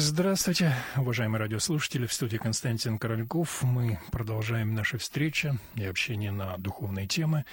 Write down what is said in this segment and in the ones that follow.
Здравствуйте, уважаемые радиослушатели. В студии Константин Корольков. Мы продолжаем наши встречи и общение на духовные темы.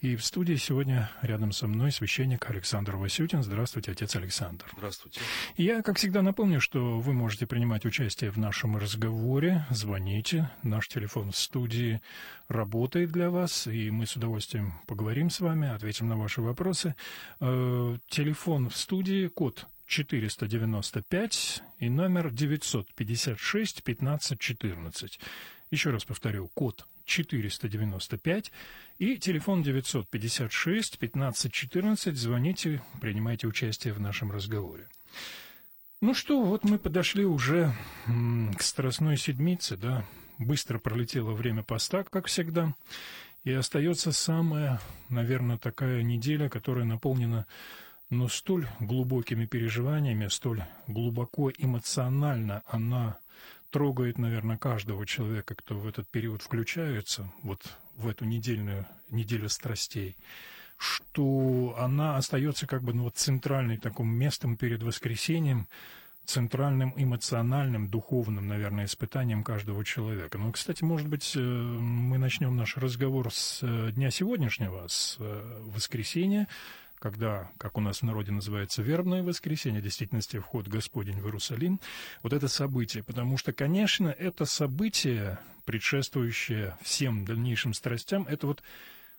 И в студии сегодня рядом со мной священник Александр Васютин. Здравствуйте, отец Александр. Здравствуйте. Я, как всегда, напомню, что вы можете принимать участие в нашем разговоре. Звоните. Наш телефон в студии работает для вас, и мы с удовольствием поговорим с вами, ответим на ваши вопросы. Э, телефон в студии, код 495 и номер 956 1514. Еще раз повторю, код 495 и телефон 956 1514. Звоните, принимайте участие в нашем разговоре. Ну что, вот мы подошли уже к Страстной Седмице, да, быстро пролетело время поста, как всегда, и остается самая, наверное, такая неделя, которая наполнена но столь глубокими переживаниями, столь глубоко эмоционально она трогает, наверное, каждого человека, кто в этот период включается, вот в эту недельную неделю страстей, что она остается как бы ну, вот центральным таким местом перед воскресением, центральным эмоциональным, духовным, наверное, испытанием каждого человека. Ну, кстати, может быть, э, мы начнем наш разговор с э, дня сегодняшнего, с э, воскресенья, когда, как у нас в народе называется, вербное воскресенье, в действительности вход Господень в Иерусалим, вот это событие, потому что, конечно, это событие, предшествующее всем дальнейшим страстям, это вот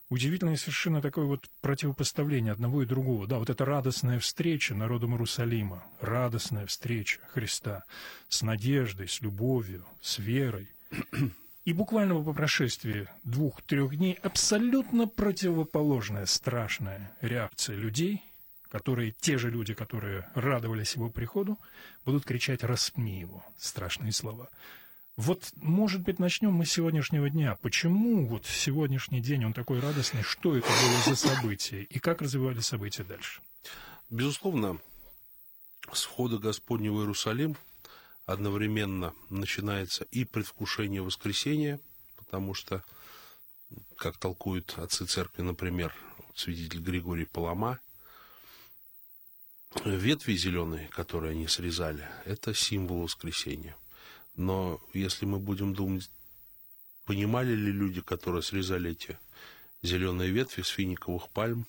удивительное совершенно такое вот противопоставление одного и другого. Да, вот эта радостная встреча народом Иерусалима, радостная встреча Христа с надеждой, с любовью, с верой. И буквально по прошествии двух-трех дней абсолютно противоположная страшная реакция людей, которые, те же люди, которые радовались его приходу, будут кричать «распни его» — страшные слова. Вот, может быть, начнем мы с сегодняшнего дня. Почему вот сегодняшний день он такой радостный? Что это было за событие? И как развивались события дальше? Безусловно, с входа Господня в Иерусалим – одновременно начинается и предвкушение воскресения, потому что, как толкуют отцы церкви, например, свидетель Григорий Палама, ветви зеленые, которые они срезали, это символ воскресения. Но если мы будем думать, понимали ли люди, которые срезали эти зеленые ветви с финиковых пальм,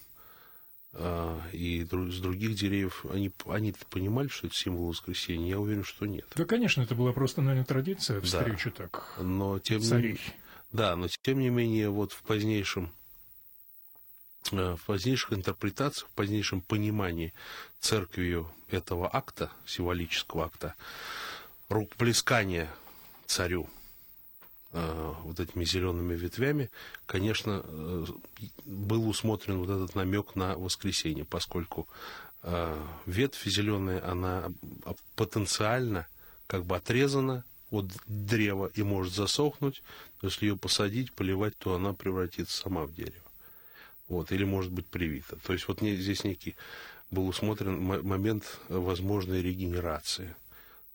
и с других деревьев, они, они понимали, что это символ воскресения? Я уверен, что нет. Да, конечно, это была просто, наверное, традиция встречи да. так. Но тем царей. Не, да, но тем не менее, вот в позднейшем э, в позднейших интерпретациях, в позднейшем понимании церковью этого акта, символического акта, рукоплескания царю – вот этими зелеными ветвями, конечно, э, был усмотрен вот этот намек на воскресенье, поскольку э, ветвь зеленая, она потенциально как бы отрезана от древа и может засохнуть, но если ее посадить, поливать, то она превратится сама в дерево. Вот, или может быть привита. То есть вот здесь некий был усмотрен момент возможной регенерации.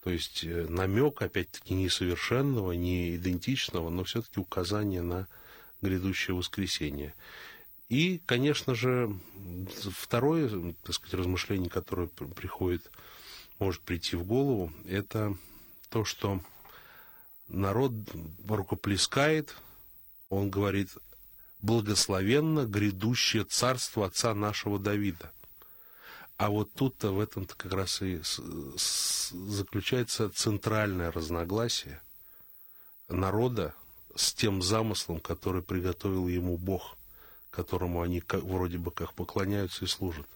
То есть э, намек, опять-таки, несовершенного, не идентичного, но все-таки указание на грядущее воскресенье. И, конечно же, второе, так сказать, размышление, которое приходит, может прийти в голову, это то, что народ рукоплескает, он говорит, благословенно грядущее царство отца нашего Давида. А вот тут-то в этом-то как раз и заключается центральное разногласие народа с тем замыслом, который приготовил ему Бог, которому они как, вроде бы как поклоняются и служат.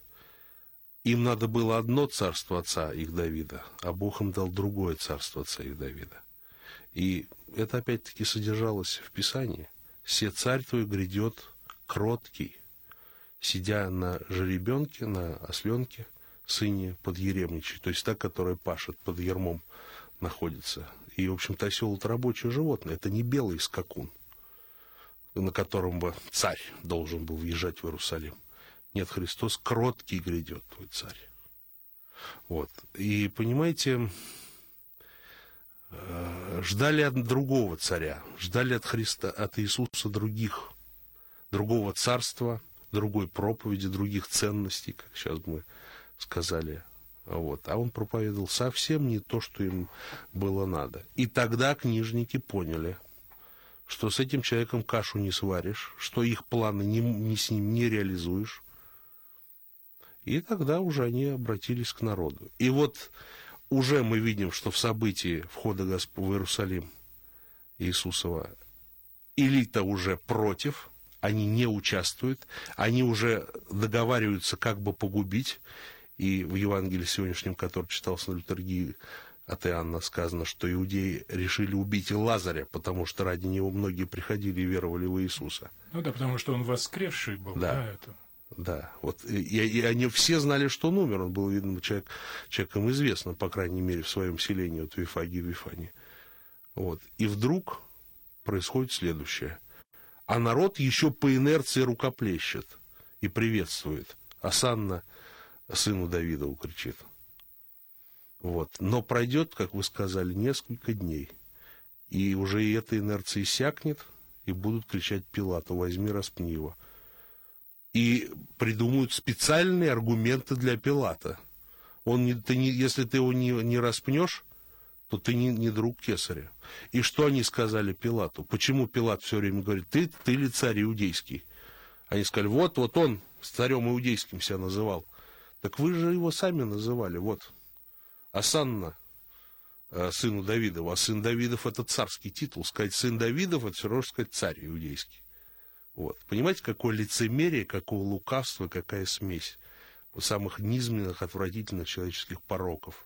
Им надо было одно царство отца их Давида, а Бог им дал другое царство отца их Давида. И это опять-таки содержалось в Писании. «Се царь твой грядет кроткий, сидя на жеребенке, на осленке, сыне подъеремничий, то есть та, которая пашет под ермом находится. И, в общем-то, осел это рабочее животное, это не белый скакун, на котором бы царь должен был въезжать в Иерусалим. Нет, Христос кроткий грядет, твой царь. Вот. И, понимаете, э, ждали от другого царя, ждали от Христа, от Иисуса других, другого царства – другой проповеди, других ценностей, как сейчас мы сказали, Вот. А он проповедовал совсем не то, что им было надо. И тогда книжники поняли, что с этим человеком кашу не сваришь, что их планы не, не с ним не реализуешь. И тогда уже они обратились к народу. И вот уже мы видим, что в событии входа Господа в Иерусалим Иисусова элита уже против, они не участвуют, они уже договариваются, как бы погубить. И в Евангелии сегодняшнем, который читался на литургии от Иоанна, сказано, что иудеи решили убить и Лазаря, потому что ради него многие приходили и веровали в Иисуса. Ну да, потому что он воскресший был, да, да это. Да, вот и, и они все знали, что он умер. Он был, видно, человек, человеком известным, по крайней мере, в своем селении, вот в Вифаге, в Вифане. Вот. И вдруг происходит следующее. А народ еще по инерции рукоплещет и приветствует. Асанна сыну Давида кричит. Вот. Но пройдет, как вы сказали, несколько дней. И уже и эта инерция иссякнет, и будут кричать Пилату, возьми, распни его. И придумают специальные аргументы для Пилата. Он не, ты не, если ты его не, не распнешь, то ты не, не друг кесаря. И что они сказали Пилату? Почему Пилат все время говорит, ты, ты ли царь иудейский? Они сказали, вот, вот он царем иудейским себя называл. Так вы же его сами называли, вот. Асанна, э, сыну Давидова. А сын Давидов это царский титул. Сказать сын Давидов это все равно, сказать царь иудейский. Вот. Понимаете, какое лицемерие, какое лукавство, какая смесь самых низменных, отвратительных человеческих пороков.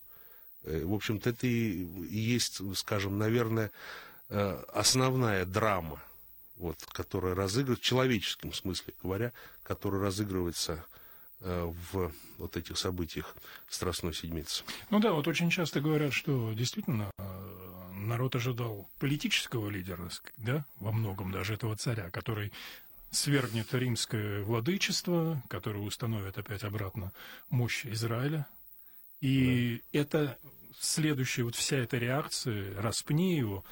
Э, в общем-то, это и есть, скажем, наверное, э, основная драма, вот, которая разыгрывается, в человеческом смысле говоря, которая разыгрывается Э, в вот этих событиях Страстной Седмицы. Ну да, вот очень часто говорят, что действительно народ ожидал политического лидера, да, во многом даже этого царя, который свергнет римское владычество, который установит опять обратно мощь Израиля. И да. это следующая вот вся эта реакция, распни его,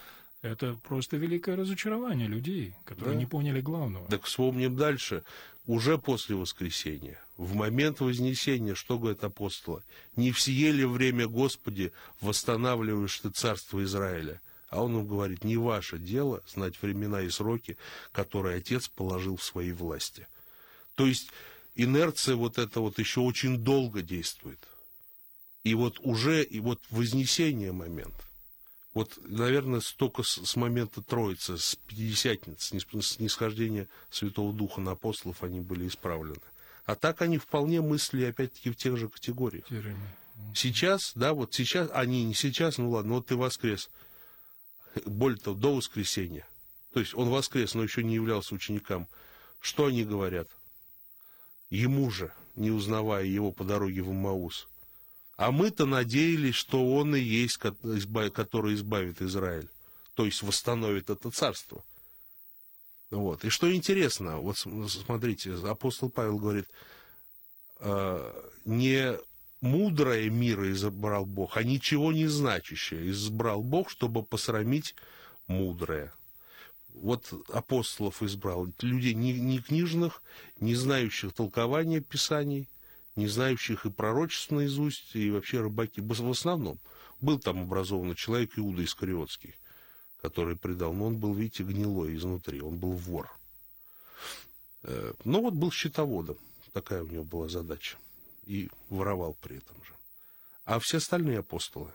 это просто великое разочарование людей, которые да. не поняли главного. Так вспомним дальше. Уже после воскресения, в момент вознесения, что говорит апостолы? Не в сие ли время, Господи, восстанавливаешь ты царство Израиля? А он им говорит, не ваше дело знать времена и сроки, которые Отец положил в своей власти. То есть инерция вот эта вот еще очень долго действует. И вот уже, и вот вознесение момент – вот, наверное, столько с, с момента Троицы, с Пятидесятницы, с нисхождения Святого Духа на апостолов они были исправлены. А так они вполне мысли, опять-таки, в тех же категориях. Сейчас, да, вот сейчас, они не сейчас, ну ладно, вот ты воскрес. Более того, до воскресения. То есть он воскрес, но еще не являлся ученикам. Что они говорят? Ему же, не узнавая его по дороге в Маус, а мы-то надеялись, что он и есть, который избавит Израиль, то есть восстановит это царство. Вот. И что интересно, вот смотрите, апостол Павел говорит, «А, не мудрое мира избрал Бог, а ничего не значащее избрал Бог, чтобы посрамить мудрое. Вот апостолов избрал, людей не, не книжных, не знающих толкования Писаний, не знающих и пророчеств наизусть, и вообще рыбаки в основном. Был там образованный человек Иуда Искариотский, который предал, но он был, видите, гнилой изнутри, он был вор. Э, но вот был счетоводом, такая у него была задача, и воровал при этом же. А все остальные апостолы,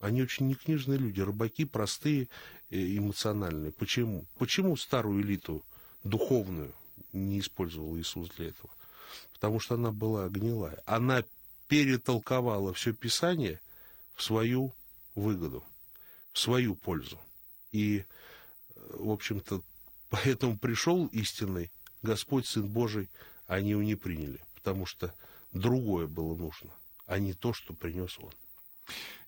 они очень некнижные люди, рыбаки простые, эмоциональные. Почему? Почему старую элиту духовную не использовал Иисус для этого? Потому что она была гнилая. Она перетолковала все Писание в свою выгоду, в свою пользу. И, в общем-то, поэтому пришел истинный Господь, Сын Божий, они его не приняли, потому что другое было нужно, а не то, что принес Он.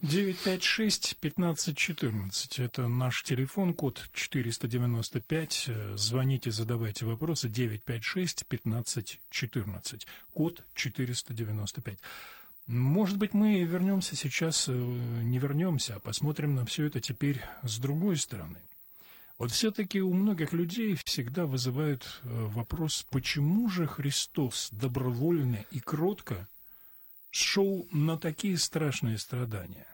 956-1514. Это наш телефон, код 495. Звоните, задавайте вопросы. 956-1514. Код 495. Может быть, мы вернемся сейчас, э, не вернемся, а посмотрим на все это теперь с другой стороны. Вот все-таки у многих людей всегда вызывает э, вопрос, почему же Христос добровольно и кротко шел на такие страшные страдания.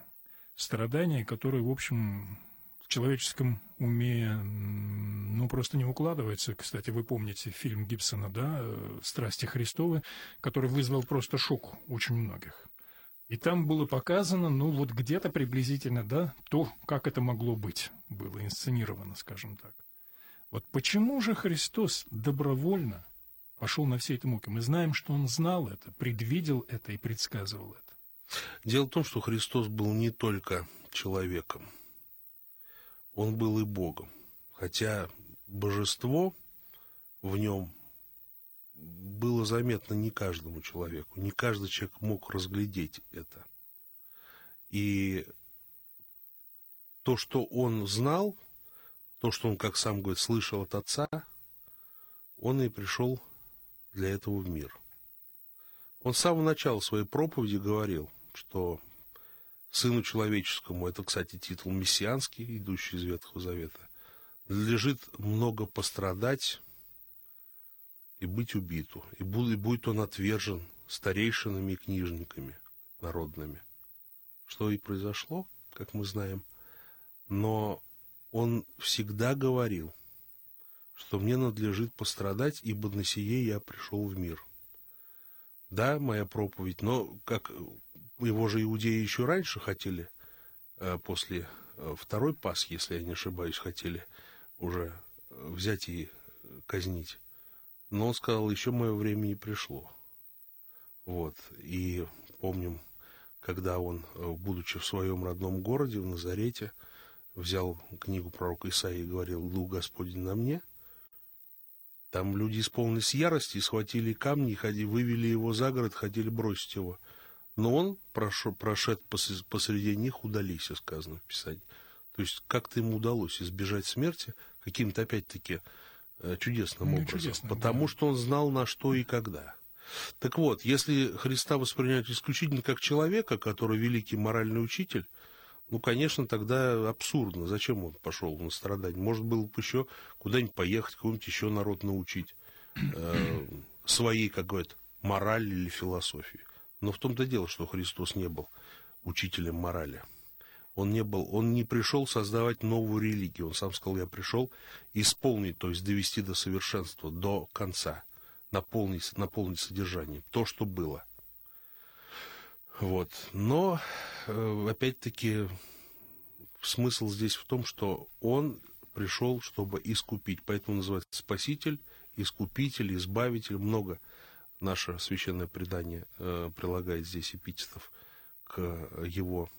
Страдания, которые, в общем, в человеческом уме, ну, просто не укладываются. Кстати, вы помните фильм Гибсона, да, «Страсти Христовы», который вызвал просто шок очень многих. И там было показано, ну, вот где-то приблизительно, да, то, как это могло быть, было инсценировано, скажем так. Вот почему же Христос добровольно пошел на все эти муки. Мы знаем, что он знал это, предвидел это и предсказывал это. Дело в том, что Христос был не только человеком, он был и Богом. Хотя божество в нем было заметно не каждому человеку. Не каждый человек мог разглядеть это. И то, что он знал, то, что он, как сам говорит, слышал от отца, он и пришел для этого в мир. Он с самого начала своей проповеди говорил, что Сыну Человеческому, это, кстати, титул мессианский, идущий из Ветхого Завета, надлежит много пострадать и быть убиту, и будет он отвержен старейшинами и книжниками народными. Что и произошло, как мы знаем. Но он всегда говорил, что мне надлежит пострадать, ибо на сие я пришел в мир. Да, моя проповедь, но как его же иудеи еще раньше хотели, э, после э, второй Пасхи, если я не ошибаюсь, хотели уже э, взять и казнить. Но он сказал, еще мое время не пришло. Вот. И помним, когда он, будучи в своем родном городе, в Назарете, взял книгу пророка Исаии и говорил, «Дух Господень на мне», там люди исполнились ярости, схватили камни, ходи, вывели его за город, хотели бросить его. Но он, прошел, прошед посреди них, удались, сказано в Писании. То есть как-то ему удалось избежать смерти каким-то, опять-таки, э, чудесным ну, образом. Чудесно, потому да. что он знал, на что и когда. Так вот, если Христа воспринимать исключительно как человека, который великий моральный учитель, ну, конечно, тогда абсурдно. Зачем он пошел на страдания? Может было бы еще куда-нибудь поехать, кого-нибудь еще народ научить э, своей какой-то морали или философии. Но в том-то дело, что Христос не был учителем морали. Он не был, он не пришел создавать новую религию. Он сам сказал, я пришел исполнить, то есть довести до совершенства, до конца, наполнить, наполнить содержанием то, что было. Вот. Но, э, опять-таки, смысл здесь в том, что он пришел, чтобы искупить. Поэтому называется Спаситель, Искупитель, Избавитель. Много наше священное предание э, прилагает здесь эпитетов к его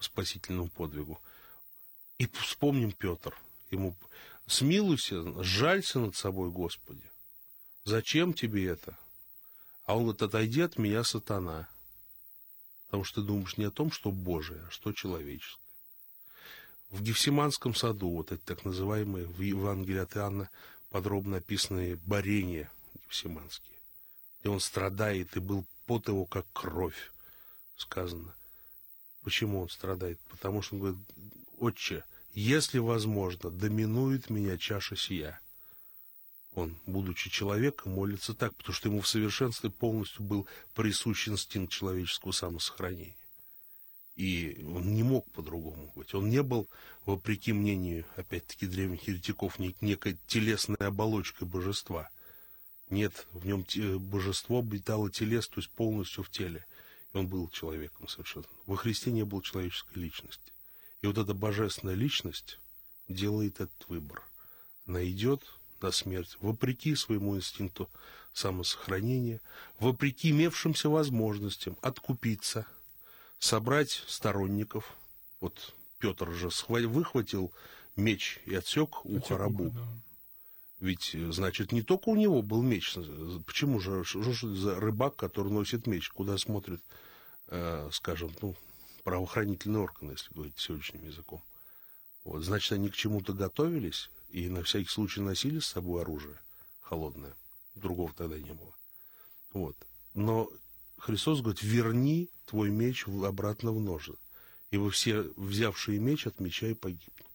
спасительному подвигу. И вспомним Петр. Ему смилуйся, жалься над собой, Господи. Зачем тебе это? А он говорит, отойди от меня, сатана. Потому что ты думаешь не о том, что Божие, а что человеческое. В Гефсиманском саду, вот эти так называемые в Евангелии от Иоанна подробно описанные борения Гефсиманские, где он страдает, и был пот его, как кровь, сказано. Почему он страдает? Потому что он говорит, отче, если возможно, доминует меня чаша сия он, будучи человеком, молится так, потому что ему в совершенстве полностью был присущ инстинкт человеческого самосохранения. И он не мог по-другому быть. Он не был, вопреки мнению, опять-таки, древних еретиков, некой телесной оболочкой божества. Нет, в нем божество обитало телес, то есть полностью в теле. И он был человеком совершенно. Во Христе не было человеческой личности. И вот эта божественная личность делает этот выбор. Она идет на смерть, вопреки своему инстинкту самосохранения, вопреки имевшимся возможностям откупиться, собрать сторонников. Вот Петр же выхватил меч и отсек ухо рабу. Да. Ведь, значит, не только у него был меч. Почему же, что же за рыбак, который носит меч, куда смотрит, э, скажем, ну, правоохранительный орган, если говорить сегодняшним языком. Вот, значит, они к чему-то готовились, и на всякий случай носили с собой оружие холодное. Другого тогда не было. Вот. Но Христос говорит, верни твой меч обратно в ножны. И вы все, взявшие меч, от меча и погибнут.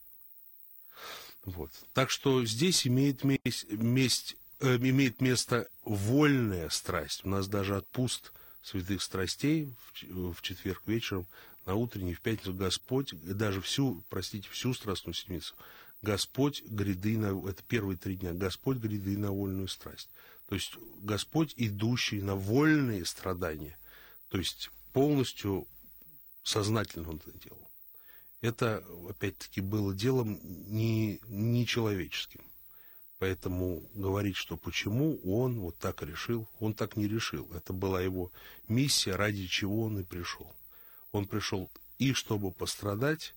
Вот. Так что здесь имеет, месть, месть, э, имеет место вольная страсть. У нас даже отпуст святых страстей в четверг вечером, на утренний, в пятницу Господь, даже всю, простите, всю Страстную Седмицу, Господь гряды, на, это первые три дня, Господь гряды на вольную страсть. То есть Господь, идущий на вольные страдания. То есть полностью сознательно он это делал. Это, опять-таки, было делом не, не человеческим. Поэтому говорить, что почему он вот так решил, он так не решил. Это была его миссия, ради чего он и пришел. Он пришел и чтобы пострадать,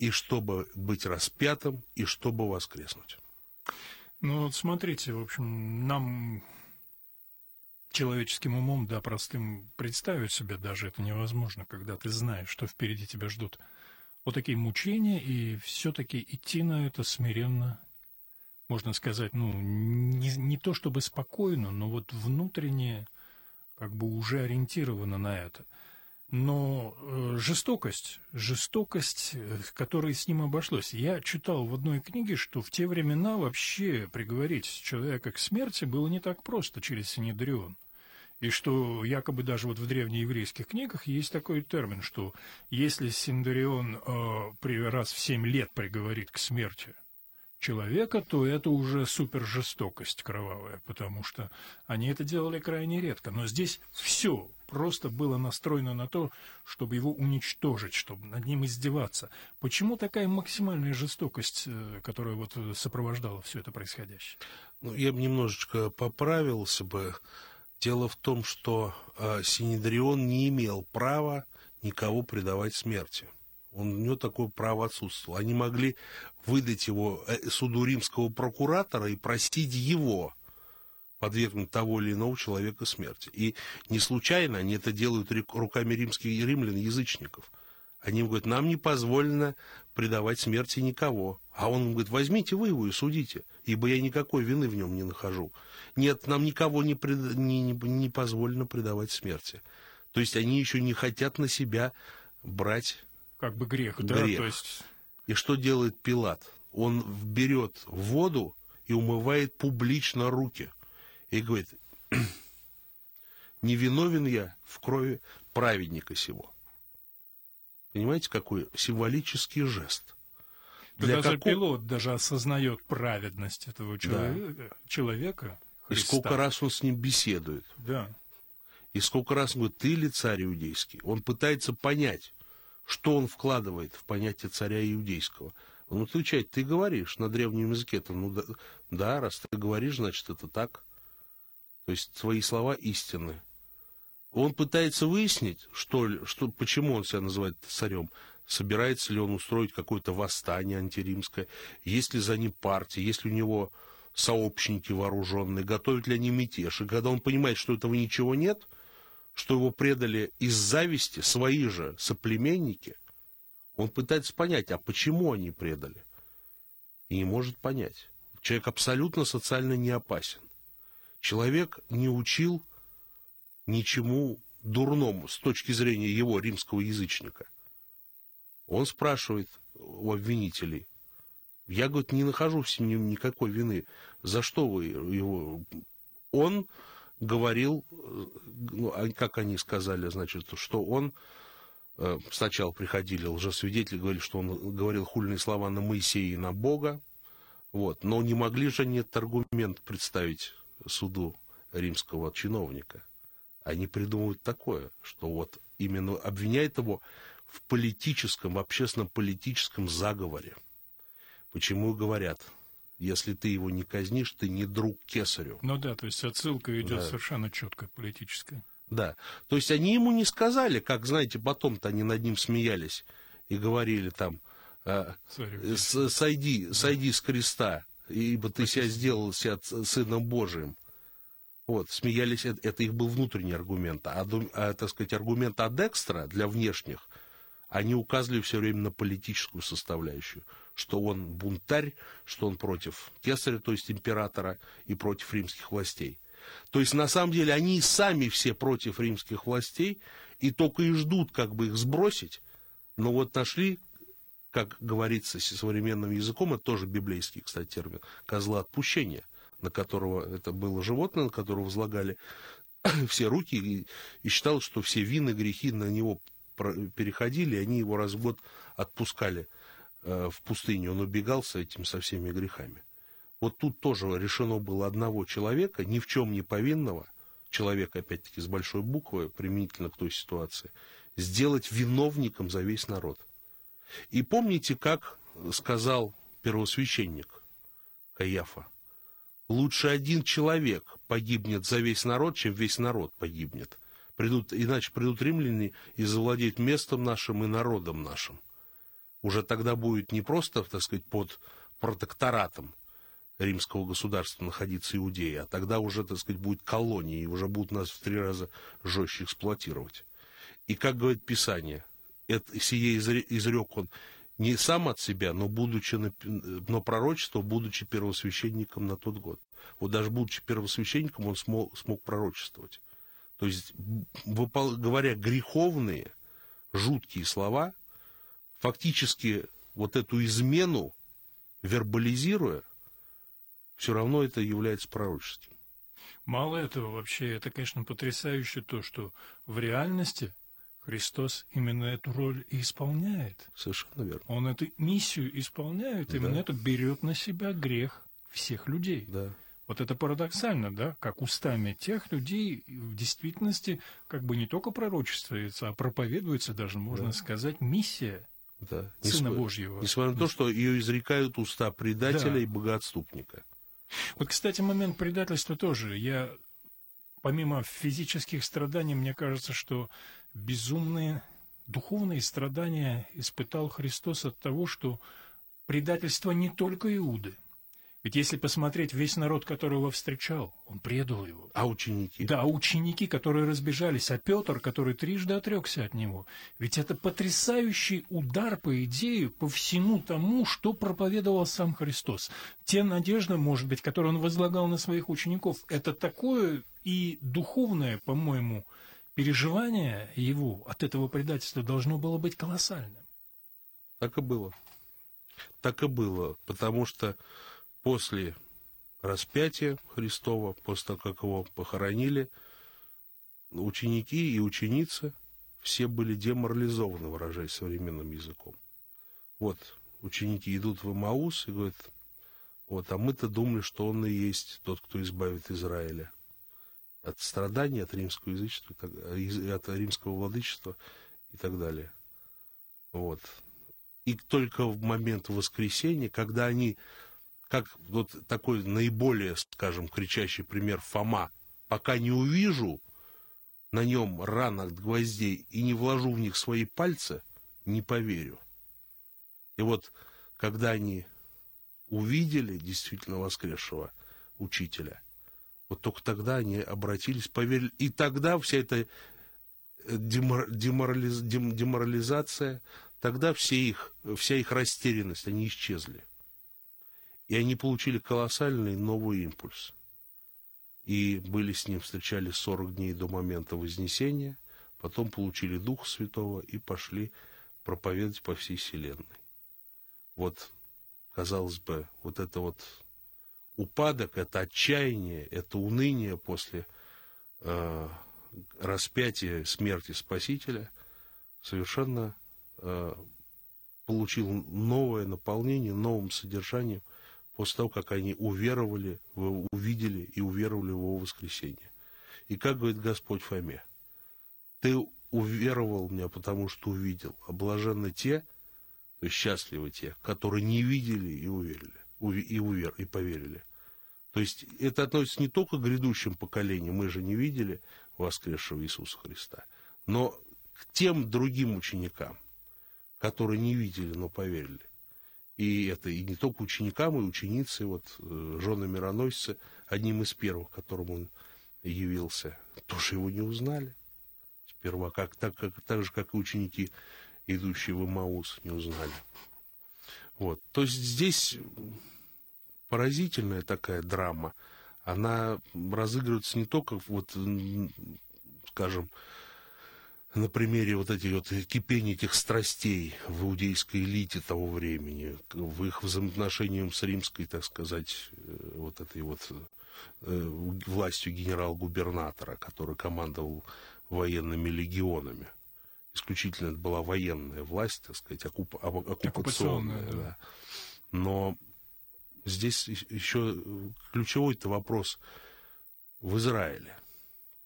и чтобы быть распятым, и чтобы воскреснуть. Ну вот смотрите, в общем, нам человеческим умом, да, простым представить себе даже это невозможно, когда ты знаешь, что впереди тебя ждут вот такие мучения, и все-таки идти на это смиренно можно сказать, ну, не, не то чтобы спокойно, но вот внутренне как бы уже ориентировано на это. Но э, жестокость, жестокость, э, которой с ним обошлось. Я читал в одной книге, что в те времена вообще приговорить человека к смерти было не так просто через Синедрион. И что якобы даже вот в древнееврейских книгах есть такой термин, что если Синдарион э, раз в семь лет приговорит к смерти человека, то это уже супержестокость кровавая, потому что они это делали крайне редко. Но здесь все просто было настроено на то, чтобы его уничтожить, чтобы над ним издеваться. Почему такая максимальная жестокость, э, которая вот сопровождала все это происходящее? Ну, я бы немножечко поправился бы. Дело в том, что э, Синедрион не имел права никого предавать смерти. Он, у него такое право отсутствовало. Они могли выдать его э, суду римского прокуратора и просить его подвергнуть того или иного человека смерти. И не случайно они это делают руками римских римлян, язычников. Они говорят, нам не позволено предавать смерти никого. А он говорит, возьмите вы его и судите, ибо я никакой вины в нем не нахожу. Нет, нам никого не, пред... не, не, не позволено предавать смерти. То есть они еще не хотят на себя брать как бы грех, грех. да? То есть... И что делает Пилат? Он берет воду и умывает публично руки. И говорит, невиновен я в крови праведника сего. Понимаете, какой символический жест? Для даже какого... пилот даже осознает праведность этого человека, да. человека Христа. И сколько раз он с ним беседует. Да. И сколько раз он говорит, ты ли царь иудейский? Он пытается понять, что он вкладывает в понятие царя иудейского. Он отвечает, ты говоришь на древнем языке, это, ну да, да, раз ты говоришь, значит это так. То есть твои слова истинны. Он пытается выяснить, что, что, почему он себя называет царем. Собирается ли он устроить какое-то восстание антиримское, есть ли за ним партия, есть ли у него сообщники вооруженные, готовят ли они мятеж. И когда он понимает, что этого ничего нет – что его предали из зависти свои же соплеменники, он пытается понять, а почему они предали. И не может понять. Человек абсолютно социально не опасен. Человек не учил ничему дурному с точки зрения его римского язычника. Он спрашивает у обвинителей, я, говорит, не нахожу в себе никакой вины. За что вы его... Он говорил, ну, а как они сказали, значит, что он э, сначала приходили лжесвидетели, говорили, что он говорил хульные слова на Моисея и на Бога, вот, но не могли же этот аргумент представить суду римского чиновника. Они придумывают такое, что вот именно обвиняет его в политическом, в общественно-политическом заговоре. Почему говорят, если ты его не казнишь, ты не друг кесарю. Ну да, то есть отсылка идет да. совершенно четкая, политическая. Да, то есть они ему не сказали, как, знаете, потом-то они над ним смеялись и говорили там, э, сойди, да. сойди с креста, ибо ты себя сделал себя сыном Божиим. Вот, смеялись, это, это их был внутренний аргумент. А, а, так сказать, аргумент от экстра для внешних, они указывали все время на политическую составляющую что он бунтарь, что он против кесаря, то есть императора, и против римских властей. То есть, на самом деле, они сами все против римских властей, и только и ждут, как бы их сбросить, но вот нашли, как говорится современным языком, это тоже библейский, кстати, термин, козла отпущения, на которого это было животное, на которого возлагали все руки и, и считал, что все вины, грехи на него переходили, и они его раз в год отпускали э, в пустыню. Он убегал с этим, со всеми грехами. Вот тут тоже решено было одного человека, ни в чем не повинного, человека, опять-таки, с большой буквы, применительно к той ситуации, сделать виновником за весь народ. И помните, как сказал первосвященник Каяфа? Лучше один человек погибнет за весь народ, чем весь народ погибнет. Придут, иначе придут римляне и завладеют местом нашим и народом нашим. Уже тогда будет не просто, так сказать, под протекторатом римского государства находиться Иудея, а тогда уже, так сказать, будет колония, и уже будут нас в три раза жестче эксплуатировать. И как говорит Писание, это, сие изрек он не сам от себя, но, будучи, но пророчество, будучи первосвященником на тот год. Вот даже будучи первосвященником, он смог, смог пророчествовать. То есть, говоря греховные, жуткие слова, фактически вот эту измену вербализируя, все равно это является пророчеством. Мало этого, вообще, это, конечно, потрясающе то, что в реальности Христос именно эту роль и исполняет. Совершенно верно. Он эту миссию исполняет, да. именно это берет на себя грех всех людей. Да. Вот это парадоксально, да, как устами тех людей в действительности как бы не только пророчествуется, а проповедуется даже, можно да. сказать, миссия да. Сына Несмотря, Божьего. Несмотря на то, что ее изрекают уста предателя да. и богоотступника. Вот, кстати, момент предательства тоже. Я, помимо физических страданий, мне кажется, что безумные духовные страдания испытал Христос от того, что предательство не только Иуды – ведь если посмотреть весь народ, которого встречал, он предал его. А ученики? Да, ученики, которые разбежались, а Петр, который трижды отрекся от него. Ведь это потрясающий удар, по идее, по всему тому, что проповедовал сам Христос. Те надежды, может быть, которые он возлагал на своих учеников, это такое и духовное, по-моему, переживание его от этого предательства должно было быть колоссальным. Так и было. Так и было, потому что после распятия Христова, после того, как его похоронили, ученики и ученицы все были деморализованы, выражаясь современным языком. Вот, ученики идут в Маус и говорят, вот, а мы-то думали, что он и есть тот, кто избавит Израиля от страданий, от римского язычества, от римского владычества и так далее. Вот. И только в момент воскресения, когда они как вот такой наиболее, скажем, кричащий пример Фома, пока не увижу на нем ран от гвоздей и не вложу в них свои пальцы, не поверю. И вот, когда они увидели действительно воскресшего учителя, вот только тогда они обратились, поверили. И тогда вся эта деморализ, деморализация, тогда все их, вся их растерянность, они исчезли. И они получили колоссальный новый импульс. И были с ним, встречались 40 дней до момента Вознесения, потом получили Духа Святого и пошли проповедовать по всей Вселенной. Вот, казалось бы, вот это вот упадок, это отчаяние, это уныние после э, распятия смерти Спасителя совершенно э, получил новое наполнение, новым содержанием после того, как они уверовали, увидели и уверовали в его воскресение. И как говорит Господь Фоме, ты уверовал меня, потому что увидел. А те, счастливы те, которые не видели и уверили, и, увер, и поверили. То есть это относится не только к грядущим поколениям, мы же не видели воскресшего Иисуса Христа, но к тем другим ученикам, которые не видели, но поверили. И это и не только ученикам, и ученицы, вот э, жены мироносца, одним из первых, которым он явился, тоже его не узнали. Сперва, как, так, как, так же, как и ученики, идущие в Маус, не узнали. Вот. То есть здесь поразительная такая драма. Она разыгрывается не только, вот, скажем, на примере вот этих вот кипения этих страстей в иудейской элите того времени, в их взаимоотношениях с римской, так сказать, э, вот этой вот э, властью генерал-губернатора, который командовал военными легионами. Исключительно это была военная власть, так сказать, оккуп, оккупационная. оккупационная да. Но здесь еще ключевой-то вопрос в Израиле.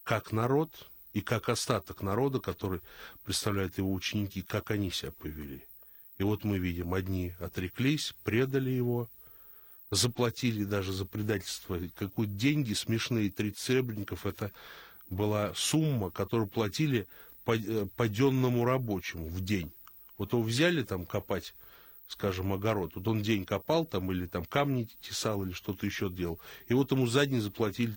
Как народ и как остаток народа, который представляет его ученики, как они себя повели. И вот мы видим, одни отреклись, предали его, заплатили даже за предательство какие-то деньги смешные, 30 серебряников, это была сумма, которую платили паденному рабочему в день. Вот его взяли там копать, скажем, огород. Вот он день копал там или там камни тесал или что-то еще делал. И вот ему за день заплатили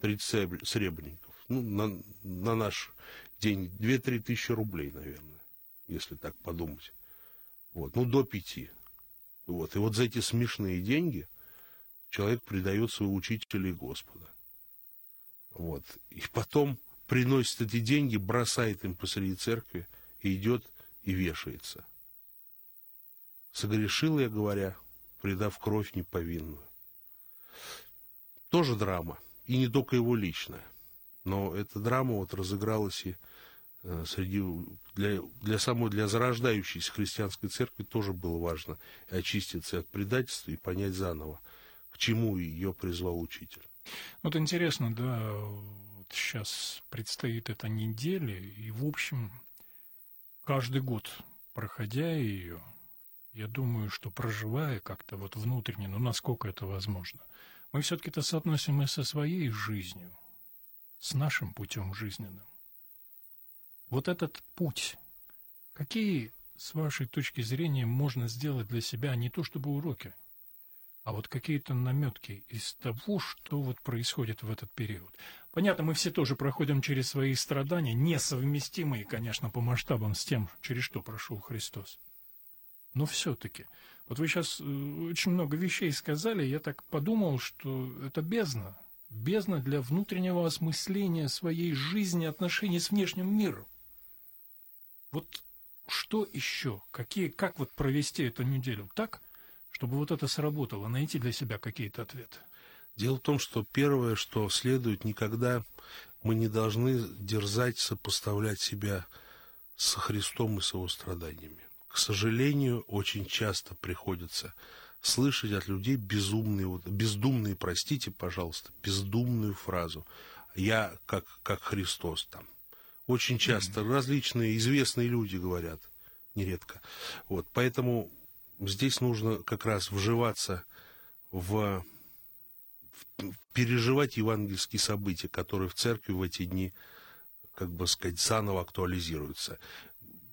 30 серебряников. Ну, на, на наш день 2-3 тысячи рублей, наверное, если так подумать. Вот, ну, до пяти. Вот. И вот за эти смешные деньги человек предает своего учителя и Господа. Вот. И потом приносит эти деньги, бросает им посреди церкви, и идет и вешается. Согрешил я, говоря, предав кровь неповинную. Тоже драма, и не только его личная. Но эта драма вот разыгралась и э, среди, для, для самой, для зарождающейся христианской церкви тоже было важно очиститься от предательства и понять заново, к чему ее призвал учитель. Вот интересно, да, вот сейчас предстоит эта неделя, и, в общем, каждый год, проходя ее, я думаю, что проживая как-то вот внутренне, ну, насколько это возможно, мы все-таки это соотносим и со своей жизнью, с нашим путем жизненным. Вот этот путь, какие, с вашей точки зрения, можно сделать для себя не то чтобы уроки – а вот какие-то наметки из того, что вот происходит в этот период. Понятно, мы все тоже проходим через свои страдания, несовместимые, конечно, по масштабам с тем, через что прошел Христос. Но все-таки, вот вы сейчас э, очень много вещей сказали, я так подумал, что это бездна, бездна для внутреннего осмысления своей жизни, отношений с внешним миром. Вот что еще? Какие, как вот провести эту неделю так, чтобы вот это сработало, найти для себя какие-то ответы? Дело в том, что первое, что следует, никогда мы не должны дерзать сопоставлять себя со Христом и с его страданиями. К сожалению, очень часто приходится слышать от людей безумные, вот, бездумные, простите, пожалуйста, бездумную фразу «я как, как Христос там». Очень часто mm-hmm. различные известные люди говорят, нередко. Вот, поэтому здесь нужно как раз вживаться в, в переживать евангельские события, которые в церкви в эти дни, как бы сказать, заново актуализируются.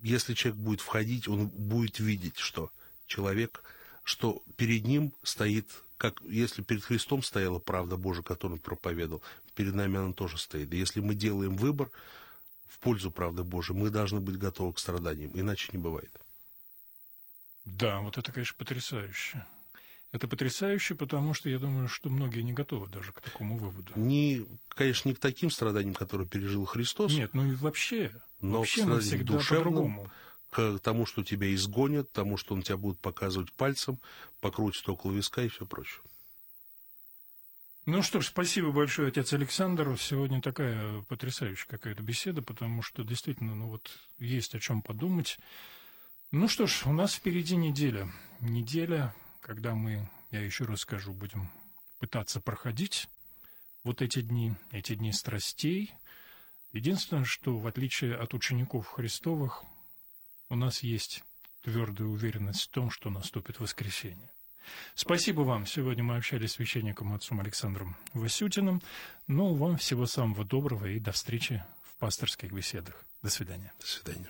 Если человек будет входить, он будет видеть, что человек, что перед ним стоит, как если перед Христом стояла правда Божия, которую он проповедовал, перед нами она тоже стоит. И если мы делаем выбор в пользу правды Божией, мы должны быть готовы к страданиям, иначе не бывает. Да, вот это, конечно, потрясающе. Это потрясающе, потому что я думаю, что многие не готовы даже к такому выводу. Не, конечно, не к таким страданиям, которые пережил Христос. Нет, ну и вообще. Но вообще мы всегда душевным, к тому, что тебя изгонят, тому, что он тебя будет показывать пальцем, покрутит около виска и все прочее. Ну что ж, спасибо большое, отец Александр. Сегодня такая потрясающая какая-то беседа, потому что действительно, ну вот, есть о чем подумать. Ну что ж, у нас впереди неделя. Неделя, когда мы, я еще раз скажу, будем пытаться проходить вот эти дни, эти дни страстей. Единственное, что в отличие от учеников Христовых, у нас есть твердая уверенность в том, что наступит воскресенье. Спасибо вам. Сегодня мы общались с священником отцом Александром Васютиным. Ну, вам всего самого доброго и до встречи в пасторских беседах. До свидания. До свидания.